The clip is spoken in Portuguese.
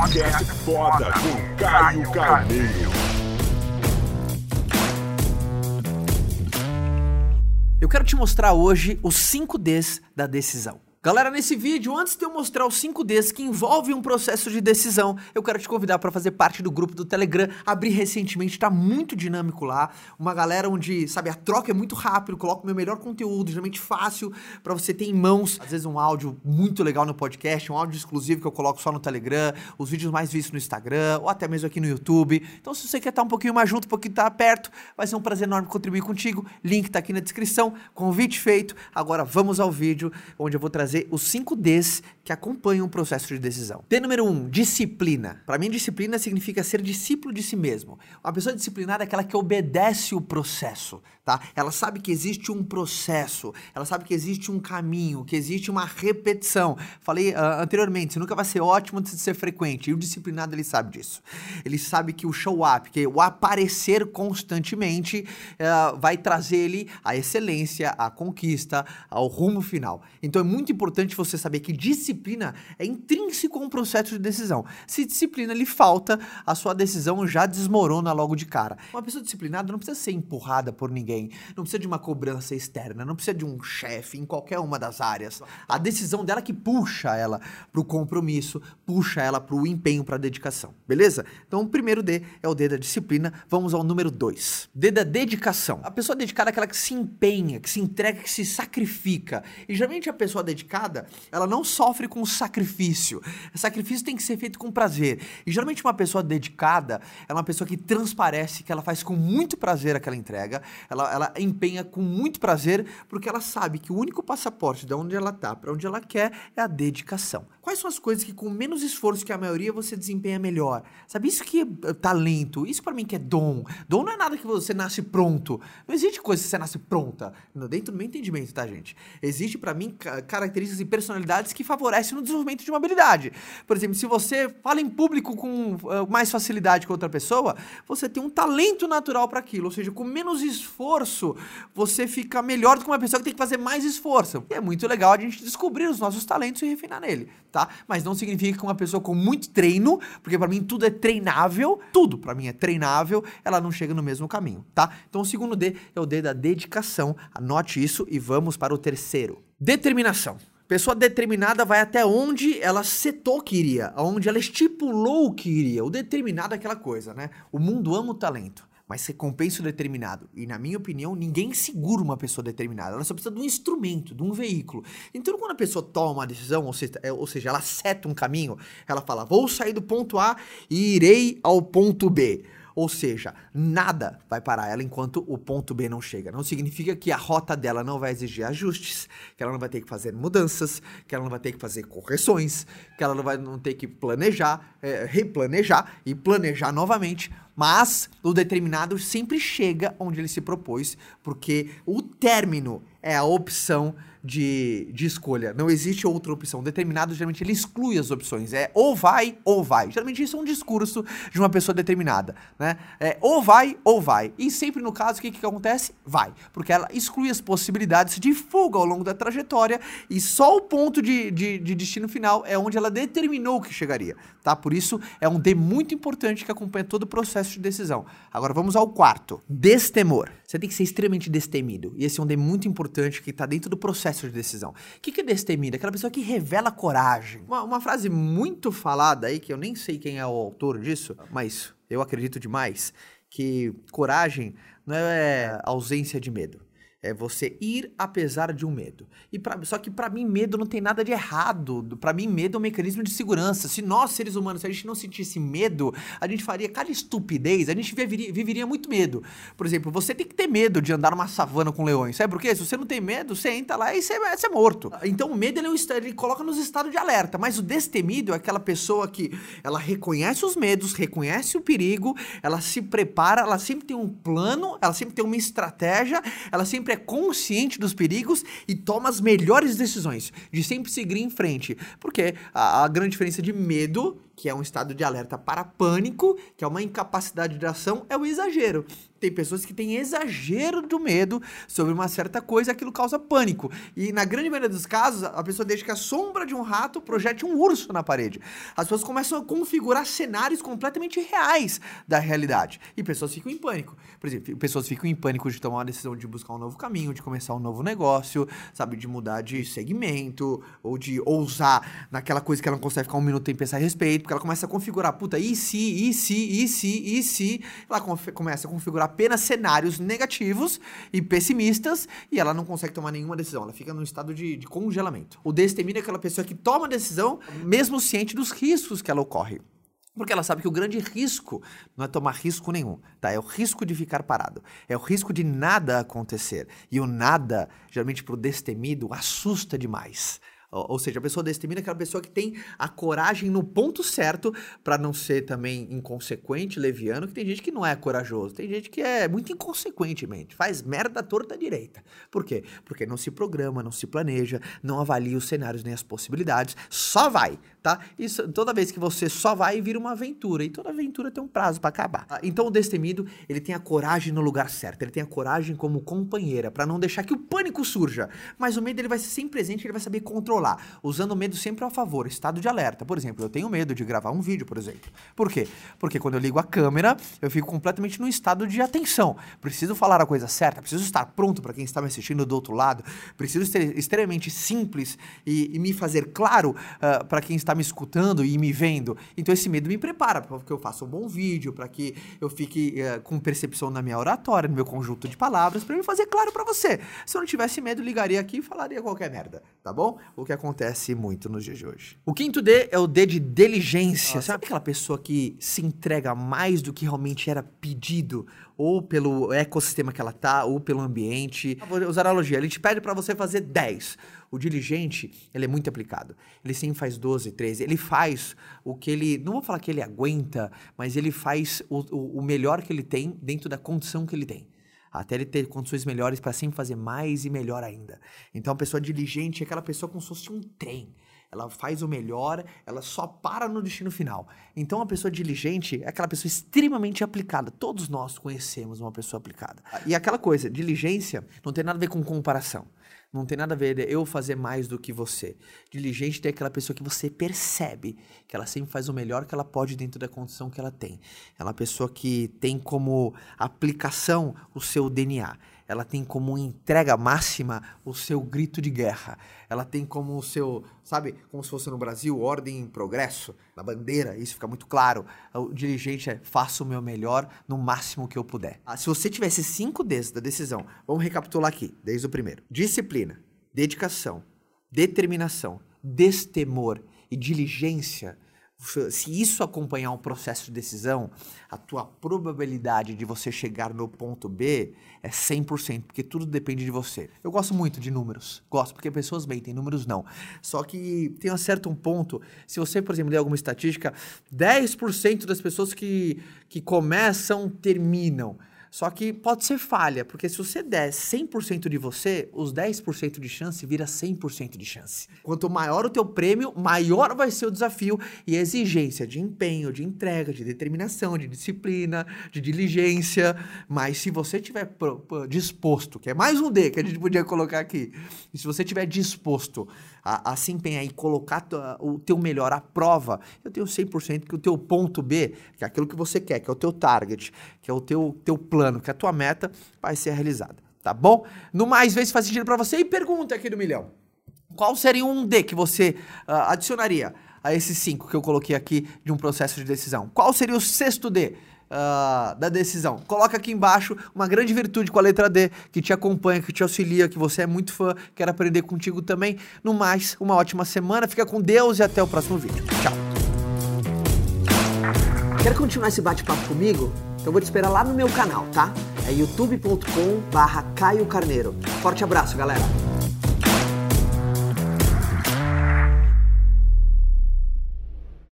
Podcast foda com Caio Carneiro. Eu quero te mostrar hoje os 5 Ds da decisão. Galera, nesse vídeo, antes de eu mostrar os 5 Ds que envolvem um processo de decisão, eu quero te convidar para fazer parte do grupo do Telegram. Abri recentemente, tá muito dinâmico lá. Uma galera onde, sabe, a troca é muito rápido, coloco meu melhor conteúdo, geralmente fácil para você ter em mãos. Às vezes um áudio muito legal no podcast, um áudio exclusivo que eu coloco só no Telegram, os vídeos mais vistos no Instagram, ou até mesmo aqui no YouTube. Então, se você quer estar um pouquinho mais junto, um pouquinho estar perto, vai ser um prazer enorme contribuir contigo. Link tá aqui na descrição, convite feito. Agora vamos ao vídeo, onde eu vou trazer trazer os 5 Ds que acompanham o processo de decisão. D número 1, um, disciplina. Para mim, disciplina significa ser discípulo de si mesmo. Uma pessoa disciplinada é aquela que obedece o processo, tá? Ela sabe que existe um processo, ela sabe que existe um caminho, que existe uma repetição. Falei uh, anteriormente, você nunca vai ser ótimo antes de ser frequente. E o disciplinado, ele sabe disso. Ele sabe que o show up, que o aparecer constantemente uh, vai trazer ele a excelência, a conquista, ao rumo final. Então é muito importante você saber que disciplina é intrínseco a um processo de decisão. Se disciplina lhe falta, a sua decisão já desmorona logo de cara. Uma pessoa disciplinada não precisa ser empurrada por ninguém, não precisa de uma cobrança externa, não precisa de um chefe em qualquer uma das áreas. A decisão dela que puxa ela para o compromisso, puxa ela para o empenho, para a dedicação. Beleza? Então o primeiro D é o D da disciplina. Vamos ao número 2. D da dedicação. A pessoa dedicada é aquela que se empenha, que se entrega, que se sacrifica. E geralmente a pessoa dedicada dedicada, ela não sofre com sacrifício. O sacrifício tem que ser feito com prazer. E geralmente uma pessoa dedicada, é uma pessoa que transparece, que ela faz com muito prazer aquela entrega, ela, ela empenha com muito prazer, porque ela sabe que o único passaporte de onde ela tá para onde ela quer é a dedicação. Quais são as coisas que com menos esforço que a maioria você desempenha melhor? Sabe, isso que é talento, isso para mim que é dom. Dom não é nada que você nasce pronto. Não existe coisa que você nasce pronta. Dentro do meu entendimento, tá, gente? Existe para mim características características e personalidades que favorecem no desenvolvimento de uma habilidade. Por exemplo, se você fala em público com uh, mais facilidade que outra pessoa, você tem um talento natural para aquilo, ou seja, com menos esforço, você fica melhor do que uma pessoa que tem que fazer mais esforço. E é muito legal a gente descobrir os nossos talentos e refinar nele, tá? Mas não significa que uma pessoa com muito treino, porque para mim tudo é treinável, tudo para mim é treinável, ela não chega no mesmo caminho, tá? Então o segundo D é o D da dedicação. Anote isso e vamos para o terceiro. Determinação. Pessoa determinada vai até onde ela setou que iria, aonde ela estipulou que iria. O determinado é aquela coisa, né? O mundo ama o talento, mas recompensa o determinado. E na minha opinião, ninguém segura uma pessoa determinada. Ela só precisa de um instrumento, de um veículo. Então, quando a pessoa toma uma decisão, ou seja, é, ou seja ela seta um caminho, ela fala: vou sair do ponto A e irei ao ponto B. Ou seja, nada vai parar ela enquanto o ponto B não chega. Não significa que a rota dela não vai exigir ajustes, que ela não vai ter que fazer mudanças, que ela não vai ter que fazer correções, que ela não vai não ter que planejar, é, replanejar e planejar novamente. Mas o determinado sempre chega onde ele se propôs, porque o término é a opção de, de escolha. Não existe outra opção. Determinado, geralmente, ele exclui as opções. É ou vai ou vai. Geralmente, isso é um discurso de uma pessoa determinada. Né? É ou vai ou vai. E sempre no caso, o que, que acontece? Vai. Porque ela exclui as possibilidades de fuga ao longo da trajetória e só o ponto de, de, de destino final é onde ela determinou que chegaria. Tá? Por isso, é um D muito importante que acompanha todo o processo de decisão. Agora, vamos ao quarto. Destemor. Você tem que ser extremamente destemido. E esse é um D muito importante que está dentro do processo de decisão. O que, que é destemido? Aquela pessoa que revela coragem. Uma, uma frase muito falada aí, que eu nem sei quem é o autor disso, mas eu acredito demais, que coragem não é ausência de medo. É você ir apesar de um medo. E pra, só que para mim medo não tem nada de errado. Para mim medo é um mecanismo de segurança. Se nós seres humanos, se a gente não sentisse medo, a gente faria cada estupidez, a gente viveria, viveria muito medo. Por exemplo, você tem que ter medo de andar numa savana com leões. Sabe por quê? Se você não tem medo, você entra lá e você, você é morto. Então o medo ele, é um, ele coloca nos estados de alerta. Mas o destemido é aquela pessoa que ela reconhece os medos, reconhece o perigo, ela se prepara, ela sempre tem um plano, ela sempre tem uma estratégia, ela sempre sempre é consciente dos perigos e toma as melhores decisões, de sempre seguir em frente. Porque a, a grande diferença de medo, que é um estado de alerta para pânico, que é uma incapacidade de ação, é o exagero. Tem pessoas que têm exagero do medo sobre uma certa coisa, aquilo causa pânico. E na grande maioria dos casos, a pessoa deixa que a sombra de um rato projete um urso na parede. As pessoas começam a configurar cenários completamente reais da realidade. E pessoas ficam em pânico. Por exemplo, pessoas ficam em pânico de tomar uma decisão de buscar um novo caminho, de começar um novo negócio, sabe, de mudar de segmento, ou de ousar naquela coisa que ela não consegue ficar um minuto sem pensar a respeito, porque ela começa a configurar, puta, e se, e se, e se, e se, ela começa a configurar apenas cenários negativos e pessimistas e ela não consegue tomar nenhuma decisão. Ela fica num estado de, de congelamento. O destemínio é aquela pessoa que toma decisão mesmo ciente dos riscos que ela ocorre. Porque ela sabe que o grande risco não é tomar risco nenhum, tá? É o risco de ficar parado. É o risco de nada acontecer. E o nada, geralmente para o destemido, assusta demais. Ou, seja, a pessoa destemida é aquela pessoa que tem a coragem no ponto certo para não ser também inconsequente, leviano, que tem gente que não é corajoso, tem gente que é muito inconsequentemente, faz merda torta direita. Por quê? Porque não se programa, não se planeja, não avalia os cenários nem as possibilidades, só vai, tá? Isso, toda vez que você só vai, vira uma aventura, e toda aventura tem um prazo para acabar. Ah, então o destemido, ele tem a coragem no lugar certo, ele tem a coragem como companheira, para não deixar que o pânico surja, mas o medo ele vai ser sempre presente, ele vai saber controlar controlar, usando o medo sempre a favor, estado de alerta. Por exemplo, eu tenho medo de gravar um vídeo, por exemplo. Por quê? Porque quando eu ligo a câmera, eu fico completamente no estado de atenção. Preciso falar a coisa certa, preciso estar pronto para quem está me assistindo do outro lado, preciso ser extremamente simples e, e me fazer claro uh, ah, para quem está me escutando e me vendo. Então esse medo me prepara para que eu faça um bom vídeo, para que eu fique uh, com percepção na minha oratória, no meu conjunto de palavras, para me fazer claro para você. Se eu não tivesse medo, ligaria aqui e falaria qualquer merda, tá bom? O que acontece muito nos dias de hoje. O quinto D é o D de diligência. Nossa. Sabe aquela pessoa que se entrega mais do que realmente era pedido? Ou pelo ecossistema que ela tá, ou pelo ambiente. Vou usar a analogia. Ele te pede para você fazer 10. O diligente, ele é muito aplicado. Ele sempre faz 12, 13. Ele faz o que ele. Não vou falar que ele aguenta, mas ele faz o, o, o melhor que ele tem dentro da condição que ele tem até ele ter condições melhores para sempre fazer mais e melhor ainda. Então, a pessoa diligente é aquela pessoa como se fosse um trem. Ela faz o melhor, ela só para no destino final. Então, a pessoa diligente é aquela pessoa extremamente aplicada. Todos nós conhecemos uma pessoa aplicada. E aquela coisa, diligência não tem nada a ver com comparação. Não tem nada a ver eu fazer mais do que você. Diligente é aquela pessoa que você percebe que ela sempre faz o melhor que ela pode dentro da condição que ela tem. Ela é uma pessoa que tem como aplicação o seu DNA ela tem como entrega máxima o seu grito de guerra. Ela tem como o seu, sabe, como se fosse no Brasil, ordem em progresso, na bandeira, isso fica muito claro. O dirigente é faço o meu melhor no máximo que eu puder. Ah, se você tivesse cinco Ds da decisão, vamos recapitular aqui, desde o primeiro: disciplina, dedicação, determinação, destemor e diligência se isso acompanhar um processo de decisão, a tua probabilidade de você chegar no ponto B é 100%, porque tudo depende de você. Eu gosto muito de números, gosto, porque pessoas mentem, números não. Só que tem um certo ponto, se você, por exemplo, ler alguma estatística, 10% das pessoas que, que começam terminam. Só que pode ser falha, porque se você der 100% de você, os 10% de chance vira 100% de chance. Quanto maior o teu prêmio, maior vai ser o desafio e a exigência de empenho, de entrega, de determinação, de disciplina, de diligência. Mas se você tiver disposto, que é mais um D que a gente podia colocar aqui, e se você tiver disposto a, a se empenhar e colocar o teu melhor à prova, eu tenho 100% que o teu ponto B, que é aquilo que você quer, que é o teu target, que é o teu, teu plano, que é a tua meta, vai ser realizada. Tá bom? No mais, vê se faz sentido para você e pergunta aqui do milhão. Qual seria um D que você uh, adicionaria a esses cinco que eu coloquei aqui de um processo de decisão? Qual seria o sexto D? uh, da decisão. Coloca aqui embaixo uma grande virtude com a letra D, que te acompanha, que te auxilia, que você é muito fã, quer aprender contigo também. No mais, uma ótima semana, fica com Deus e até o próximo vídeo. Tchau! Quer continuar esse bate-papo comigo? Então vou te esperar lá no meu canal, tá? É youtube.com barra Caio Carneiro. Forte abraço, galera!